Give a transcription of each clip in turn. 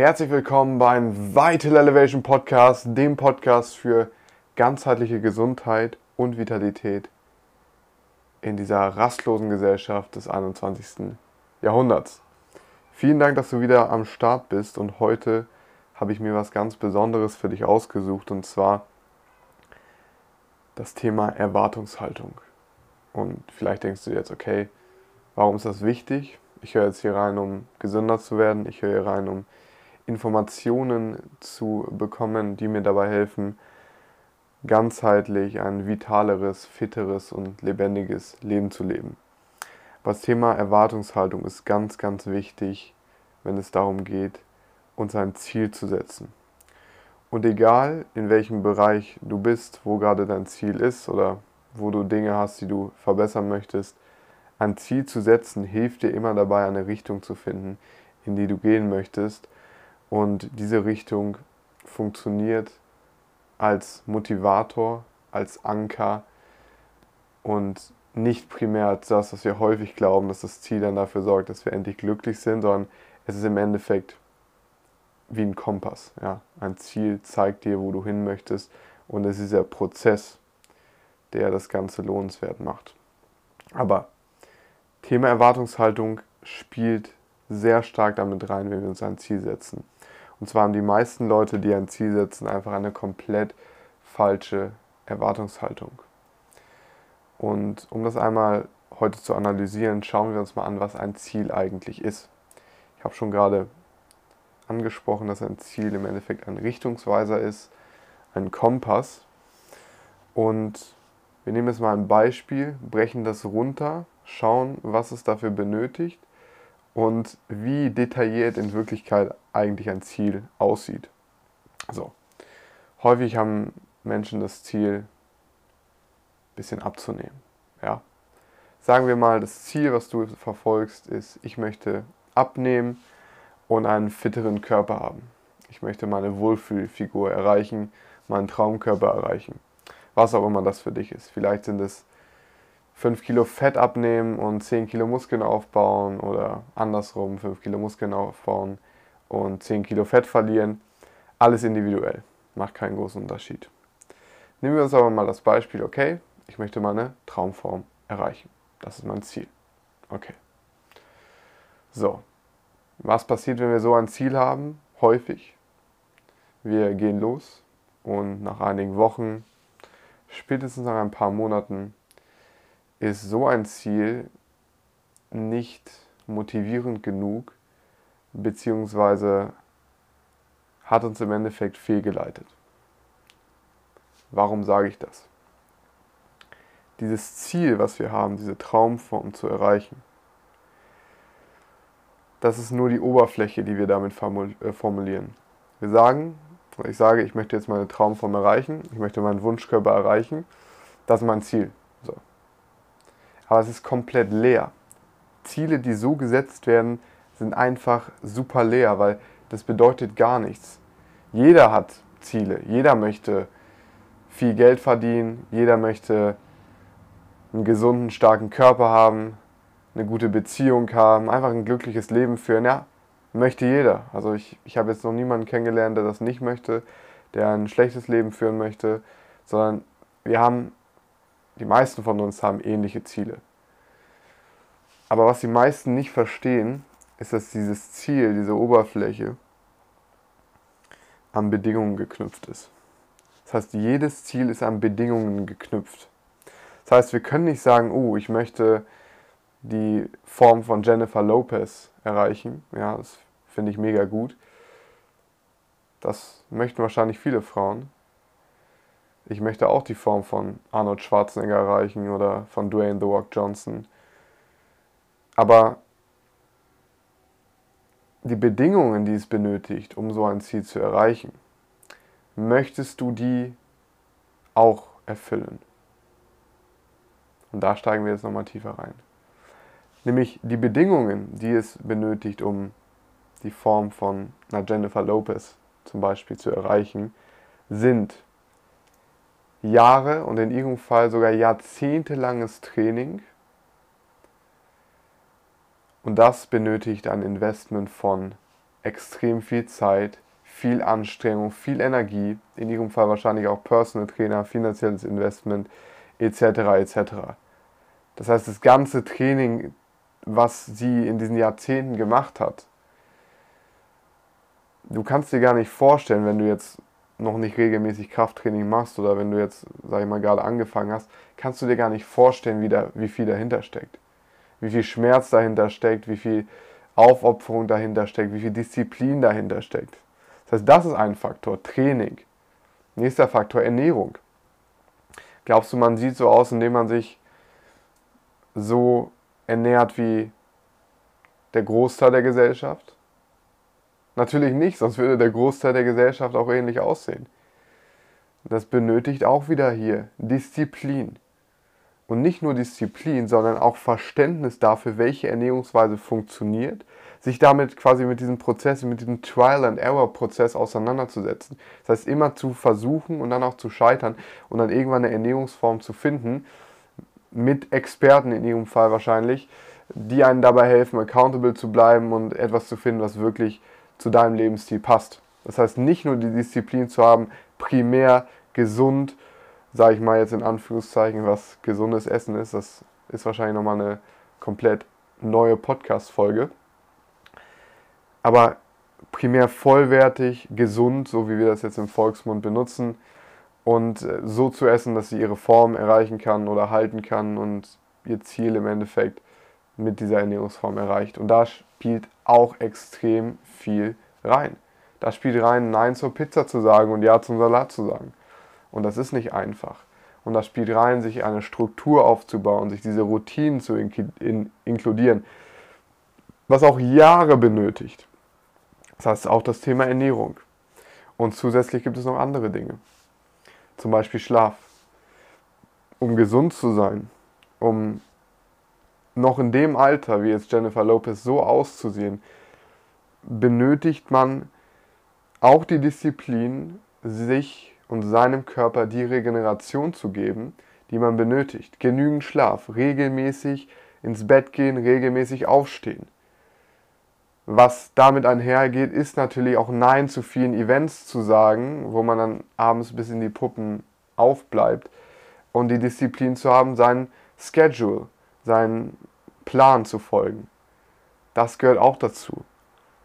Herzlich willkommen beim Vital Elevation Podcast, dem Podcast für ganzheitliche Gesundheit und Vitalität in dieser rastlosen Gesellschaft des 21. Jahrhunderts. Vielen Dank, dass du wieder am Start bist und heute habe ich mir was ganz Besonderes für dich ausgesucht und zwar das Thema Erwartungshaltung. Und vielleicht denkst du jetzt, okay, warum ist das wichtig? Ich höre jetzt hier rein, um gesünder zu werden. Ich höre hier rein, um Informationen zu bekommen, die mir dabei helfen, ganzheitlich ein vitaleres, fitteres und lebendiges Leben zu leben. Das Thema Erwartungshaltung ist ganz, ganz wichtig, wenn es darum geht, uns ein Ziel zu setzen. Und egal in welchem Bereich du bist, wo gerade dein Ziel ist oder wo du Dinge hast, die du verbessern möchtest, ein Ziel zu setzen, hilft dir immer dabei, eine Richtung zu finden, in die du gehen möchtest. Und diese Richtung funktioniert als Motivator, als Anker und nicht primär als das, was wir häufig glauben, dass das Ziel dann dafür sorgt, dass wir endlich glücklich sind, sondern es ist im Endeffekt wie ein Kompass. Ja? Ein Ziel zeigt dir, wo du hin möchtest und es ist der Prozess, der das Ganze lohnenswert macht. Aber Thema Erwartungshaltung spielt sehr stark damit rein, wenn wir uns ein Ziel setzen. Und zwar haben die meisten Leute, die ein Ziel setzen, einfach eine komplett falsche Erwartungshaltung. Und um das einmal heute zu analysieren, schauen wir uns mal an, was ein Ziel eigentlich ist. Ich habe schon gerade angesprochen, dass ein Ziel im Endeffekt ein Richtungsweiser ist, ein Kompass. Und wir nehmen jetzt mal ein Beispiel, brechen das runter schauen, was es dafür benötigt und wie detailliert in Wirklichkeit eigentlich ein Ziel aussieht. So. Häufig haben Menschen das Ziel, ein bisschen abzunehmen. Ja. Sagen wir mal, das Ziel, was du verfolgst, ist, ich möchte abnehmen und einen fitteren Körper haben. Ich möchte meine Wohlfühlfigur erreichen, meinen Traumkörper erreichen. Was auch immer das für dich ist. Vielleicht sind es 5 Kilo Fett abnehmen und 10 Kilo Muskeln aufbauen oder andersrum 5 Kilo Muskeln aufbauen und 10 Kilo Fett verlieren. Alles individuell, macht keinen großen Unterschied. Nehmen wir uns aber mal das Beispiel, okay, ich möchte meine Traumform erreichen. Das ist mein Ziel. Okay. So, was passiert, wenn wir so ein Ziel haben? Häufig. Wir gehen los und nach einigen Wochen, spätestens nach ein paar Monaten, ist so ein Ziel nicht motivierend genug, beziehungsweise hat uns im Endeffekt fehlgeleitet. Warum sage ich das? Dieses Ziel, was wir haben, diese Traumform zu erreichen, das ist nur die Oberfläche, die wir damit äh, formulieren. Wir sagen, ich sage, ich möchte jetzt meine Traumform erreichen, ich möchte meinen Wunschkörper erreichen, das ist mein Ziel aber es ist komplett leer. Ziele, die so gesetzt werden, sind einfach super leer, weil das bedeutet gar nichts. Jeder hat Ziele, jeder möchte viel Geld verdienen, jeder möchte einen gesunden, starken Körper haben, eine gute Beziehung haben, einfach ein glückliches Leben führen. Ja, möchte jeder. Also ich, ich habe jetzt noch niemanden kennengelernt, der das nicht möchte, der ein schlechtes Leben führen möchte, sondern wir haben die meisten von uns haben ähnliche Ziele. Aber was die meisten nicht verstehen, ist, dass dieses Ziel, diese Oberfläche, an Bedingungen geknüpft ist. Das heißt, jedes Ziel ist an Bedingungen geknüpft. Das heißt, wir können nicht sagen, oh, ich möchte die Form von Jennifer Lopez erreichen. Ja, das finde ich mega gut. Das möchten wahrscheinlich viele Frauen ich möchte auch die Form von Arnold Schwarzenegger erreichen oder von Dwayne The Rock Johnson. Aber die Bedingungen, die es benötigt, um so ein Ziel zu erreichen, möchtest du die auch erfüllen? Und da steigen wir jetzt nochmal tiefer rein. Nämlich die Bedingungen, die es benötigt, um die Form von einer Jennifer Lopez zum Beispiel zu erreichen, sind Jahre und in ihrem Fall sogar jahrzehntelanges Training. Und das benötigt ein Investment von extrem viel Zeit, viel Anstrengung, viel Energie, in ihrem Fall wahrscheinlich auch Personal Trainer, finanzielles Investment etc. etc. Das heißt, das ganze Training, was sie in diesen Jahrzehnten gemacht hat, du kannst dir gar nicht vorstellen, wenn du jetzt noch nicht regelmäßig Krafttraining machst oder wenn du jetzt, sag ich mal, gerade angefangen hast, kannst du dir gar nicht vorstellen, wie, da, wie viel dahinter steckt. Wie viel Schmerz dahinter steckt, wie viel Aufopferung dahinter steckt, wie viel Disziplin dahinter steckt. Das heißt, das ist ein Faktor, Training. Nächster Faktor, Ernährung. Glaubst du, man sieht so aus, indem man sich so ernährt wie der Großteil der Gesellschaft? Natürlich nicht, sonst würde der Großteil der Gesellschaft auch ähnlich aussehen. Das benötigt auch wieder hier Disziplin. Und nicht nur Disziplin, sondern auch Verständnis dafür, welche Ernährungsweise funktioniert, sich damit quasi mit diesem Prozess, mit diesem Trial-and-Error-Prozess auseinanderzusetzen. Das heißt, immer zu versuchen und dann auch zu scheitern und dann irgendwann eine Ernährungsform zu finden, mit Experten in ihrem Fall wahrscheinlich, die einen dabei helfen, accountable zu bleiben und etwas zu finden, was wirklich zu deinem Lebensstil passt. Das heißt, nicht nur die Disziplin zu haben, primär gesund, sage ich mal jetzt in Anführungszeichen, was gesundes Essen ist, das ist wahrscheinlich nochmal eine komplett neue Podcast-Folge. Aber primär vollwertig, gesund, so wie wir das jetzt im Volksmund benutzen, und äh, so zu essen, dass sie ihre Form erreichen kann oder halten kann und ihr Ziel im Endeffekt mit dieser Ernährungsform erreicht. Und da spielt auch extrem viel rein. Da spielt rein, Nein zur Pizza zu sagen und Ja zum Salat zu sagen. Und das ist nicht einfach. Und da spielt rein, sich eine Struktur aufzubauen, sich diese Routinen zu inkludieren, was auch Jahre benötigt. Das heißt auch das Thema Ernährung. Und zusätzlich gibt es noch andere Dinge. Zum Beispiel Schlaf. Um gesund zu sein, um noch in dem Alter, wie jetzt Jennifer Lopez, so auszusehen, benötigt man auch die Disziplin, sich und seinem Körper die Regeneration zu geben, die man benötigt. Genügend Schlaf, regelmäßig ins Bett gehen, regelmäßig aufstehen. Was damit einhergeht, ist natürlich auch Nein zu vielen Events zu sagen, wo man dann abends bis in die Puppen aufbleibt und die Disziplin zu haben, seinen Schedule, seinen Plan zu folgen. Das gehört auch dazu.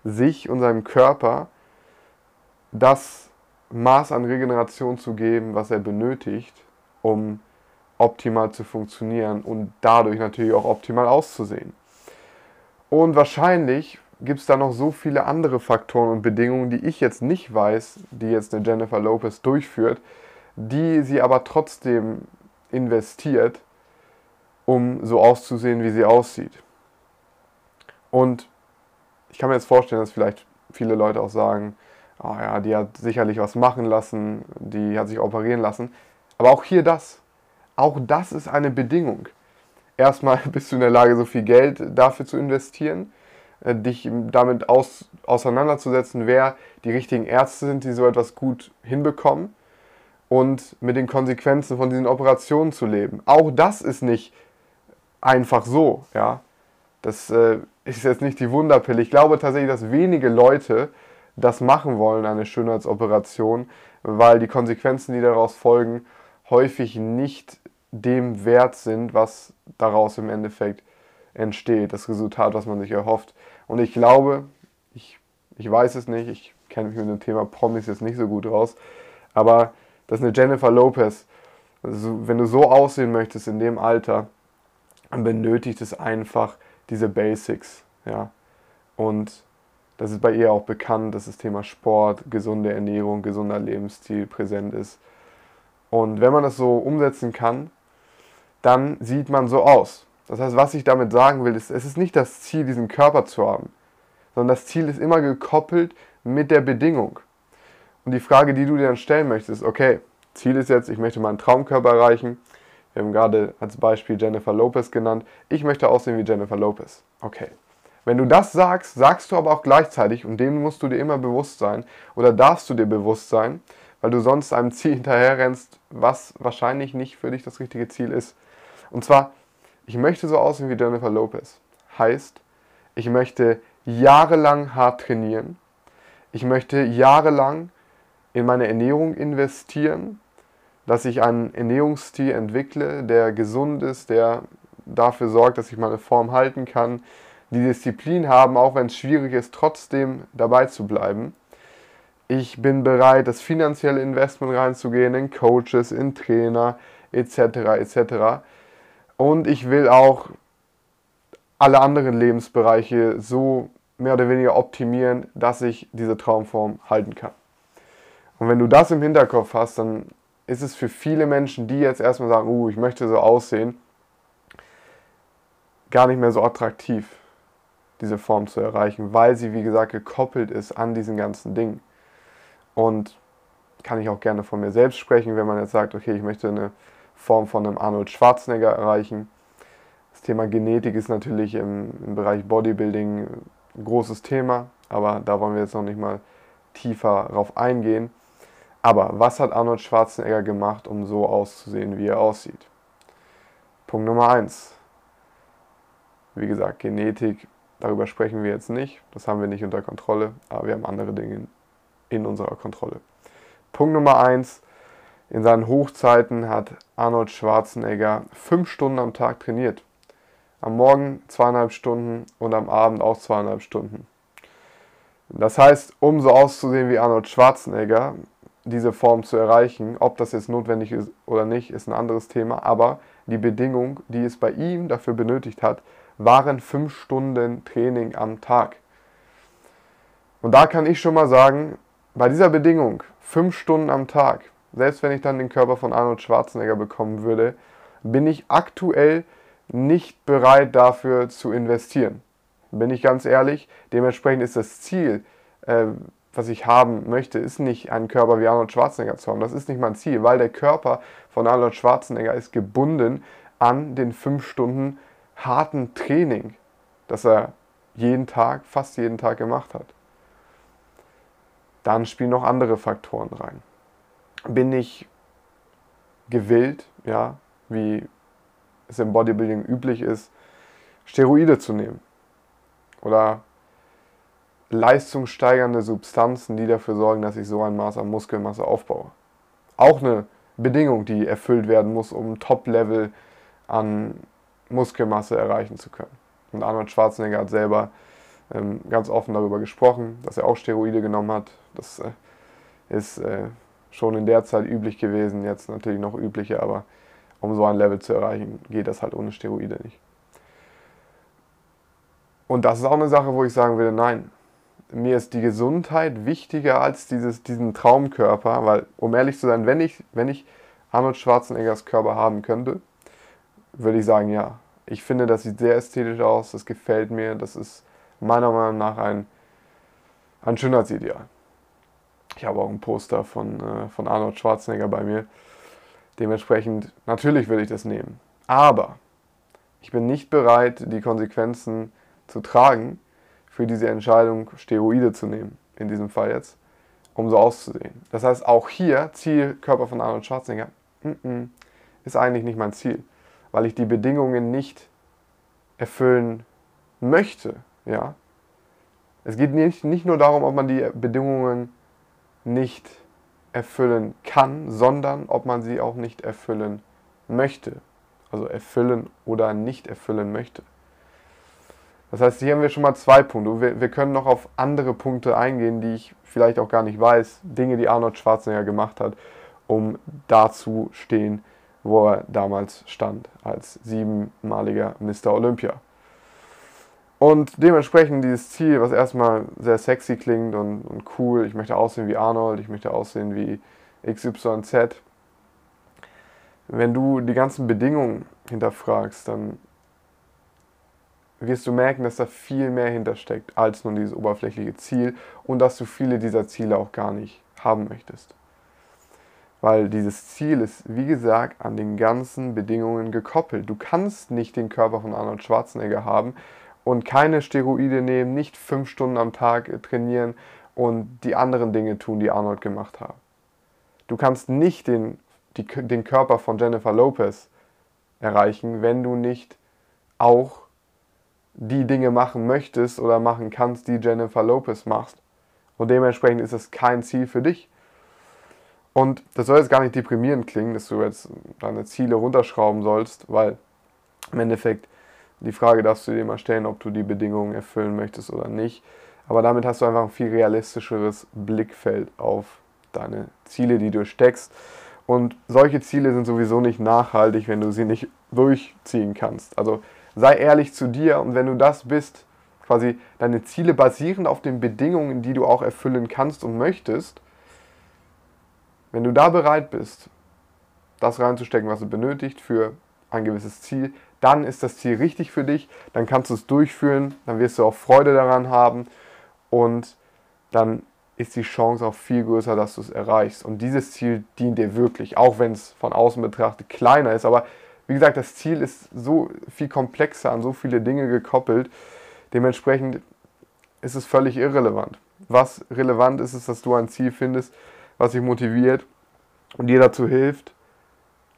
Sich und seinem Körper das Maß an Regeneration zu geben, was er benötigt, um optimal zu funktionieren und dadurch natürlich auch optimal auszusehen. Und wahrscheinlich gibt es da noch so viele andere Faktoren und Bedingungen, die ich jetzt nicht weiß, die jetzt eine Jennifer Lopez durchführt, die sie aber trotzdem investiert, um so auszusehen, wie sie aussieht. Und ich kann mir jetzt vorstellen, dass vielleicht viele Leute auch sagen, oh ja, die hat sicherlich was machen lassen, die hat sich operieren lassen. Aber auch hier das. Auch das ist eine Bedingung. Erstmal bist du in der Lage, so viel Geld dafür zu investieren, äh, dich damit aus, auseinanderzusetzen, wer die richtigen Ärzte sind, die so etwas gut hinbekommen und mit den Konsequenzen von diesen Operationen zu leben. Auch das ist nicht einfach so, ja. Das äh, ist jetzt nicht die Wunderpille. Ich glaube tatsächlich, dass wenige Leute das machen wollen, eine Schönheitsoperation, weil die Konsequenzen, die daraus folgen, häufig nicht dem wert sind, was daraus im Endeffekt entsteht, das Resultat, was man sich erhofft. Und ich glaube, ich, ich weiß es nicht, ich kenne mich mit dem Thema Promis jetzt nicht so gut raus, aber dass eine Jennifer Lopez, also wenn du so aussehen möchtest in dem Alter, benötigt es einfach diese Basics. Ja? Und das ist bei ihr auch bekannt, dass das Thema Sport, gesunde Ernährung, gesunder Lebensstil präsent ist. Und wenn man das so umsetzen kann, dann sieht man so aus. Das heißt, was ich damit sagen will, ist, es ist nicht das Ziel, diesen Körper zu haben, sondern das Ziel ist immer gekoppelt mit der Bedingung. Und die Frage, die du dir dann stellen möchtest, okay, Ziel ist jetzt, ich möchte meinen Traumkörper erreichen. Wir haben gerade als Beispiel Jennifer Lopez genannt. Ich möchte aussehen wie Jennifer Lopez. Okay, wenn du das sagst, sagst du aber auch gleichzeitig, und dem musst du dir immer bewusst sein, oder darfst du dir bewusst sein, weil du sonst einem Ziel hinterherrennst, was wahrscheinlich nicht für dich das richtige Ziel ist. Und zwar, ich möchte so aussehen wie Jennifer Lopez. Heißt, ich möchte jahrelang hart trainieren, Ich möchte jahrelang in meine Ernährung investieren, dass ich einen Ernährungsstil entwickle, der gesund ist, der dafür sorgt, dass ich meine Form halten kann, die Disziplin haben, auch wenn es schwierig ist, trotzdem dabei zu bleiben. Ich bin bereit, das finanzielle Investment reinzugehen in Coaches, in Trainer etc. etc. Und ich will auch alle anderen Lebensbereiche so mehr oder weniger optimieren, dass ich diese Traumform halten kann. Und wenn du das im Hinterkopf hast, dann ist es für viele Menschen, die jetzt erstmal sagen, uh, ich möchte so aussehen, gar nicht mehr so attraktiv, diese Form zu erreichen, weil sie, wie gesagt, gekoppelt ist an diesen ganzen Dingen. Und kann ich auch gerne von mir selbst sprechen, wenn man jetzt sagt, okay, ich möchte eine Form von einem Arnold Schwarzenegger erreichen. Das Thema Genetik ist natürlich im, im Bereich Bodybuilding ein großes Thema, aber da wollen wir jetzt noch nicht mal tiefer drauf eingehen. Aber was hat Arnold Schwarzenegger gemacht, um so auszusehen, wie er aussieht? Punkt Nummer 1. Wie gesagt, Genetik, darüber sprechen wir jetzt nicht. Das haben wir nicht unter Kontrolle, aber wir haben andere Dinge in unserer Kontrolle. Punkt Nummer 1. In seinen Hochzeiten hat Arnold Schwarzenegger fünf Stunden am Tag trainiert. Am Morgen zweieinhalb Stunden und am Abend auch zweieinhalb Stunden. Das heißt, um so auszusehen wie Arnold Schwarzenegger, diese Form zu erreichen, ob das jetzt notwendig ist oder nicht, ist ein anderes Thema, aber die Bedingung, die es bei ihm dafür benötigt hat, waren fünf Stunden Training am Tag. Und da kann ich schon mal sagen, bei dieser Bedingung, fünf Stunden am Tag, selbst wenn ich dann den Körper von Arnold Schwarzenegger bekommen würde, bin ich aktuell nicht bereit dafür zu investieren. Bin ich ganz ehrlich, dementsprechend ist das Ziel, äh, was ich haben möchte, ist nicht einen Körper wie Arnold Schwarzenegger zu haben. Das ist nicht mein Ziel, weil der Körper von Arnold Schwarzenegger ist gebunden an den fünf Stunden harten Training, das er jeden Tag, fast jeden Tag gemacht hat. Dann spielen noch andere Faktoren rein. Bin ich gewillt, ja, wie es im Bodybuilding üblich ist, Steroide zu nehmen oder leistungssteigernde Substanzen, die dafür sorgen, dass ich so ein Maß an Muskelmasse aufbaue. Auch eine Bedingung, die erfüllt werden muss, um Top-Level an Muskelmasse erreichen zu können. Und Arnold Schwarzenegger hat selber ähm, ganz offen darüber gesprochen, dass er auch Steroide genommen hat. Das äh, ist äh, schon in der Zeit üblich gewesen, jetzt natürlich noch üblicher, aber um so ein Level zu erreichen, geht das halt ohne Steroide nicht. Und das ist auch eine Sache, wo ich sagen würde, nein, mir ist die Gesundheit wichtiger als dieses, diesen Traumkörper, weil, um ehrlich zu sein, wenn ich, wenn ich Arnold Schwarzeneggers Körper haben könnte, würde ich sagen, ja. Ich finde, das sieht sehr ästhetisch aus, das gefällt mir, das ist meiner Meinung nach ein, ein Schönheitsideal. Ich habe auch ein Poster von, äh, von Arnold Schwarzenegger bei mir. Dementsprechend, natürlich würde ich das nehmen. Aber ich bin nicht bereit, die Konsequenzen zu tragen, für diese Entscheidung Steroide zu nehmen, in diesem Fall jetzt, um so auszusehen. Das heißt, auch hier, Ziel Körper von Arnold Schwarzenegger, ist eigentlich nicht mein Ziel, weil ich die Bedingungen nicht erfüllen möchte. Ja? Es geht nicht, nicht nur darum, ob man die Bedingungen nicht erfüllen kann, sondern ob man sie auch nicht erfüllen möchte. Also erfüllen oder nicht erfüllen möchte. Das heißt, hier haben wir schon mal zwei Punkte. Wir, wir können noch auf andere Punkte eingehen, die ich vielleicht auch gar nicht weiß. Dinge, die Arnold Schwarzenegger gemacht hat, um da zu stehen, wo er damals stand, als siebenmaliger Mr. Olympia. Und dementsprechend dieses Ziel, was erstmal sehr sexy klingt und, und cool, ich möchte aussehen wie Arnold, ich möchte aussehen wie XYZ. Wenn du die ganzen Bedingungen hinterfragst, dann wirst du merken, dass da viel mehr hintersteckt als nur dieses oberflächliche Ziel und dass du viele dieser Ziele auch gar nicht haben möchtest. Weil dieses Ziel ist, wie gesagt, an den ganzen Bedingungen gekoppelt. Du kannst nicht den Körper von Arnold Schwarzenegger haben, und keine Steroide nehmen, nicht fünf Stunden am Tag trainieren und die anderen Dinge tun, die Arnold gemacht hat. Du kannst nicht den, die, den Körper von Jennifer Lopez erreichen, wenn du nicht auch die Dinge machen möchtest oder machen kannst, die Jennifer Lopez macht. Und dementsprechend ist es kein Ziel für dich. Und das soll jetzt gar nicht deprimierend klingen, dass du jetzt deine Ziele runterschrauben sollst, weil im Endeffekt die Frage darfst du dir mal stellen, ob du die Bedingungen erfüllen möchtest oder nicht. Aber damit hast du einfach ein viel realistischeres Blickfeld auf deine Ziele, die du steckst. Und solche Ziele sind sowieso nicht nachhaltig, wenn du sie nicht durchziehen kannst. Also sei ehrlich zu dir und wenn du das bist, quasi deine Ziele basieren auf den Bedingungen, die du auch erfüllen kannst und möchtest, wenn du da bereit bist, das reinzustecken, was du benötigt für ein gewisses Ziel, dann ist das Ziel richtig für dich, dann kannst du es durchführen, dann wirst du auch Freude daran haben und dann ist die Chance auch viel größer, dass du es erreichst. Und dieses Ziel dient dir wirklich, auch wenn es von außen betrachtet kleiner ist. Aber wie gesagt, das Ziel ist so viel komplexer, an so viele Dinge gekoppelt. Dementsprechend ist es völlig irrelevant. Was relevant ist, ist, dass du ein Ziel findest, was dich motiviert und dir dazu hilft,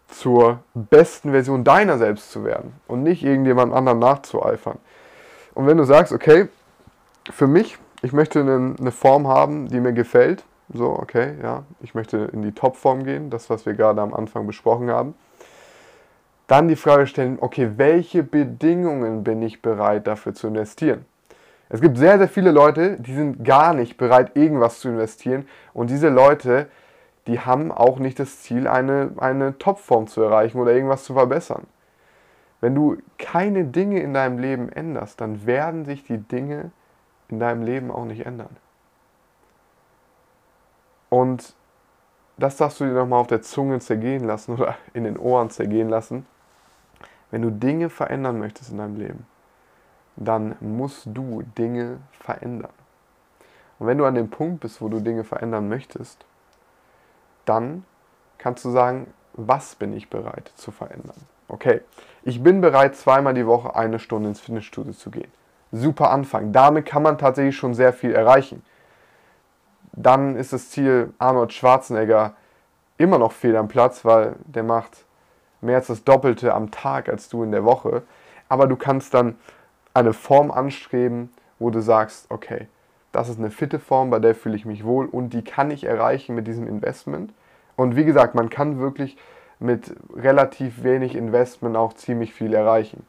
zur besten Version deiner selbst zu werden und nicht irgendjemand anderen nachzueifern. Und wenn du sagst, okay, für mich ich möchte eine, eine Form haben, die mir gefällt. So, okay, ja, ich möchte in die Topform gehen, das, was wir gerade am Anfang besprochen haben. Dann die Frage stellen, okay, welche Bedingungen bin ich bereit dafür zu investieren? Es gibt sehr, sehr viele Leute, die sind gar nicht bereit, irgendwas zu investieren. Und diese Leute, die haben auch nicht das Ziel, eine, eine Topform zu erreichen oder irgendwas zu verbessern. Wenn du keine Dinge in deinem Leben änderst, dann werden sich die Dinge in deinem Leben auch nicht ändern. Und das darfst du dir nochmal auf der Zunge zergehen lassen oder in den Ohren zergehen lassen. Wenn du Dinge verändern möchtest in deinem Leben, dann musst du Dinge verändern. Und wenn du an dem Punkt bist, wo du Dinge verändern möchtest, dann kannst du sagen, was bin ich bereit zu verändern? Okay, ich bin bereit, zweimal die Woche eine Stunde ins Fitnessstudio zu gehen super Anfang. Damit kann man tatsächlich schon sehr viel erreichen. Dann ist das Ziel Arnold Schwarzenegger immer noch fehl am Platz, weil der macht mehr als das Doppelte am Tag als du in der Woche. Aber du kannst dann eine Form anstreben, wo du sagst, okay, das ist eine fitte Form, bei der fühle ich mich wohl und die kann ich erreichen mit diesem Investment. Und wie gesagt, man kann wirklich mit relativ wenig Investment auch ziemlich viel erreichen.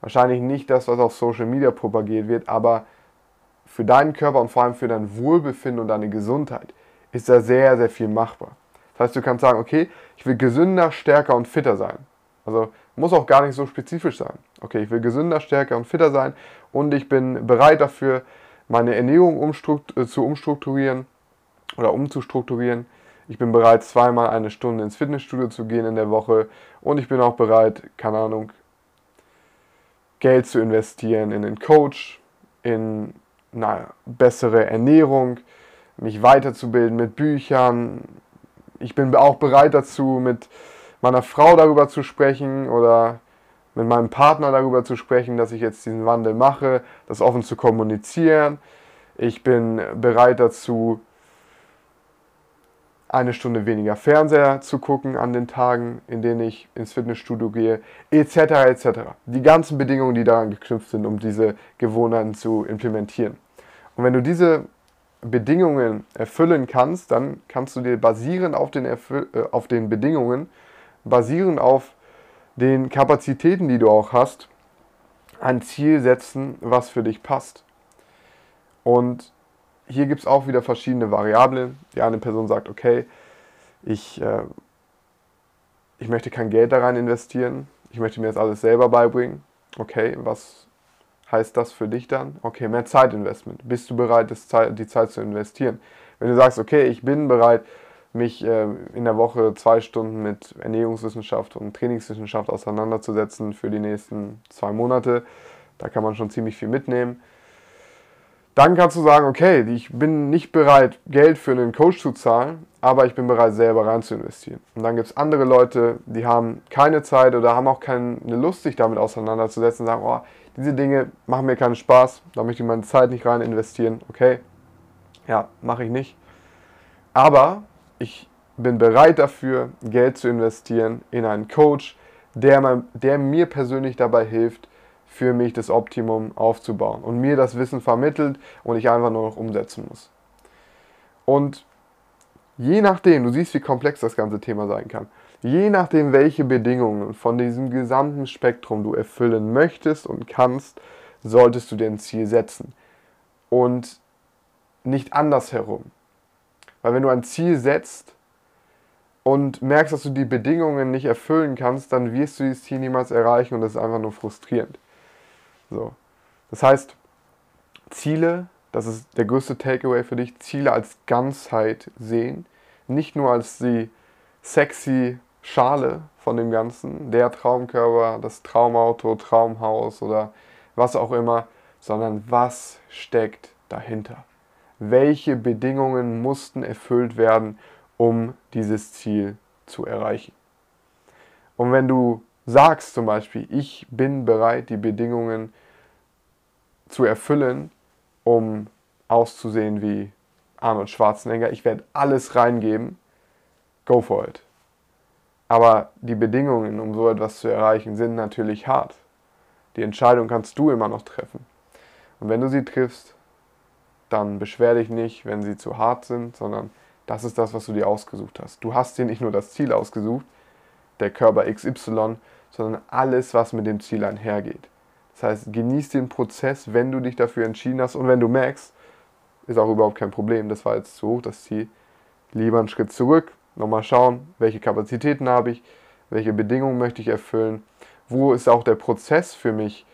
Wahrscheinlich nicht das, was auf Social Media propagiert wird, aber für deinen Körper und vor allem für dein Wohlbefinden und deine Gesundheit ist da sehr, sehr viel machbar. Das heißt, du kannst sagen, okay, ich will gesünder, stärker und fitter sein. Also muss auch gar nicht so spezifisch sein. Okay, ich will gesünder, stärker und fitter sein und ich bin bereit dafür, meine Ernährung umstrukt äh, zu umstrukturieren oder umzustrukturieren. Ich bin bereit, zweimal eine Stunde ins Fitnessstudio zu gehen in der Woche und ich bin auch bereit, keine Ahnung, Geld zu investieren in einen Coach, in eine bessere Ernährung, mich weiterzubilden mit Büchern. Ich bin auch bereit dazu, mit meiner Frau darüber zu sprechen oder mit meinem Partner darüber zu sprechen, dass ich jetzt diesen Wandel mache, das offen zu kommunizieren. Ich bin bereit dazu, eine Stunde weniger Fernseher zu gucken an den Tagen, in denen ich ins Fitnessstudio gehe, etc. etc. Die ganzen Bedingungen, die daran geknüpft sind, um diese Gewohnheiten zu implementieren. Und wenn du diese Bedingungen erfüllen kannst, dann kannst du dir basierend auf den, Erfüll äh, auf den Bedingungen, basierend auf den Kapazitäten, die du auch hast, ein Ziel setzen, was für dich passt. Und hier gibt es auch wieder verschiedene Variablen. Die eine Person sagt, okay, ich, äh, ich möchte kein Geld da rein investieren, ich möchte mir das alles selber beibringen. Okay, was heißt das für dich dann? Okay, mehr Zeitinvestment. Bist du bereit, die Zeit zu investieren? Wenn du sagst, okay, ich bin bereit, mich äh, in der Woche zwei Stunden mit Ernährungswissenschaft und Trainingswissenschaft auseinanderzusetzen für die nächsten zwei Monate, da kann man schon ziemlich viel mitnehmen dann kannst du sagen, okay, ich bin nicht bereit, Geld für einen Coach zu zahlen, aber ich bin bereit, selber rein zu investieren. Und dann gibt es andere Leute, die haben keine Zeit oder haben auch keine Lust, sich damit auseinanderzusetzen und sagen, oh, diese Dinge machen mir keinen Spaß, da möchte ich meine Zeit nicht rein investieren. Okay, ja, mache ich nicht. Aber ich bin bereit dafür, Geld zu investieren in einen Coach, der, der mir persönlich dabei hilft, für mich das Optimum aufzubauen und mir das Wissen vermittelt und ich einfach nur noch umsetzen muss. Und je nachdem, du siehst, wie komplex das ganze Thema sein kann, je nachdem, welche Bedingungen von diesem gesamten Spektrum du erfüllen möchtest und kannst, solltest du dir ein Ziel setzen. Und nicht andersherum. Weil wenn du ein Ziel setzt und merkst, dass du die Bedingungen nicht erfüllen kannst, dann wirst du dieses Ziel niemals erreichen und das ist einfach nur frustrierend. So. Das heißt, Ziele, das ist der größte Takeaway für dich, Ziele als Ganzheit sehen, nicht nur als die sexy Schale von dem Ganzen, der Traumkörper, das Traumauto, Traumhaus oder was auch immer, sondern was steckt dahinter? Welche Bedingungen mussten erfüllt werden, um dieses Ziel zu erreichen? Und wenn du sagst zum Beispiel, ich bin bereit, die Bedingungen zu erfüllen, um auszusehen wie Arnold Schwarzenegger, ich werde alles reingeben, go for it. Aber die Bedingungen, um so etwas zu erreichen, sind natürlich hart. Die Entscheidung kannst du immer noch treffen. Und wenn du sie triffst, dann beschwer dich nicht, wenn sie zu hart sind, sondern das ist das, was du dir ausgesucht hast. Du hast dir nicht nur das Ziel ausgesucht, der Körper XY, sondern alles, was mit dem Ziel einhergeht. Das heißt, genieß den Prozess, wenn du dich dafür entschieden hast und wenn du merkst, ist auch überhaupt kein Problem, das war jetzt zu hoch, das Ziel, lieber einen Schritt zurück, nochmal schauen, welche Kapazitäten habe ich, welche Bedingungen möchte ich erfüllen, wo ist auch der Prozess für mich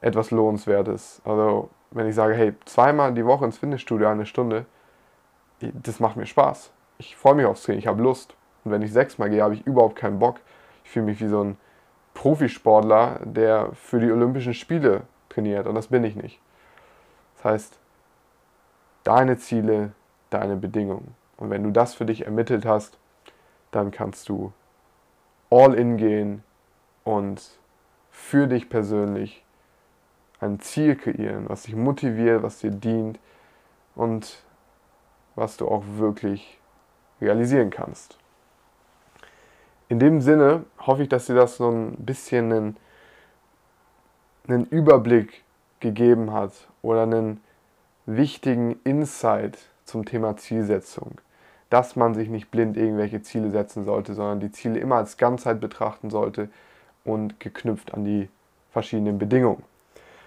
etwas Lohnenswertes. Also wenn ich sage, hey, zweimal die Woche ins Fitnessstudio eine Stunde, das macht mir Spaß. Ich freue mich aufs Training, ich habe Lust. Und wenn ich sechsmal gehe, habe ich überhaupt keinen Bock. Ich fühle mich wie so ein Profisportler, der für die Olympischen Spiele trainiert. Und das bin ich nicht. Das heißt, deine Ziele, deine Bedingungen. Und wenn du das für dich ermittelt hast, dann kannst du all in gehen und für dich persönlich ein Ziel kreieren, was dich motiviert, was dir dient und was du auch wirklich realisieren kannst. In dem Sinne hoffe ich, dass dir das so ein bisschen einen, einen Überblick gegeben hat oder einen wichtigen Insight zum Thema Zielsetzung. Dass man sich nicht blind irgendwelche Ziele setzen sollte, sondern die Ziele immer als Ganzheit betrachten sollte und geknüpft an die verschiedenen Bedingungen.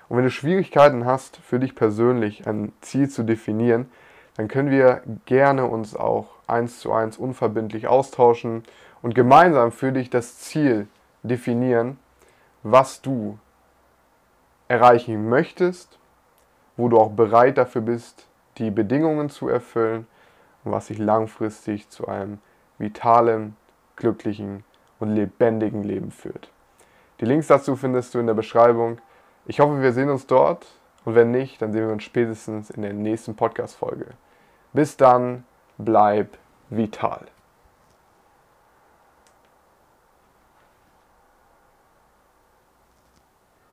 Und wenn du Schwierigkeiten hast, für dich persönlich ein Ziel zu definieren, dann können wir gerne uns auch eins zu eins unverbindlich austauschen und gemeinsam für dich das Ziel definieren, was du erreichen möchtest, wo du auch bereit dafür bist, die Bedingungen zu erfüllen und was dich langfristig zu einem vitalen, glücklichen und lebendigen Leben führt. Die Links dazu findest du in der Beschreibung. Ich hoffe, wir sehen uns dort und wenn nicht, dann sehen wir uns spätestens in der nächsten Podcast-Folge. Bis dann, bleib vital.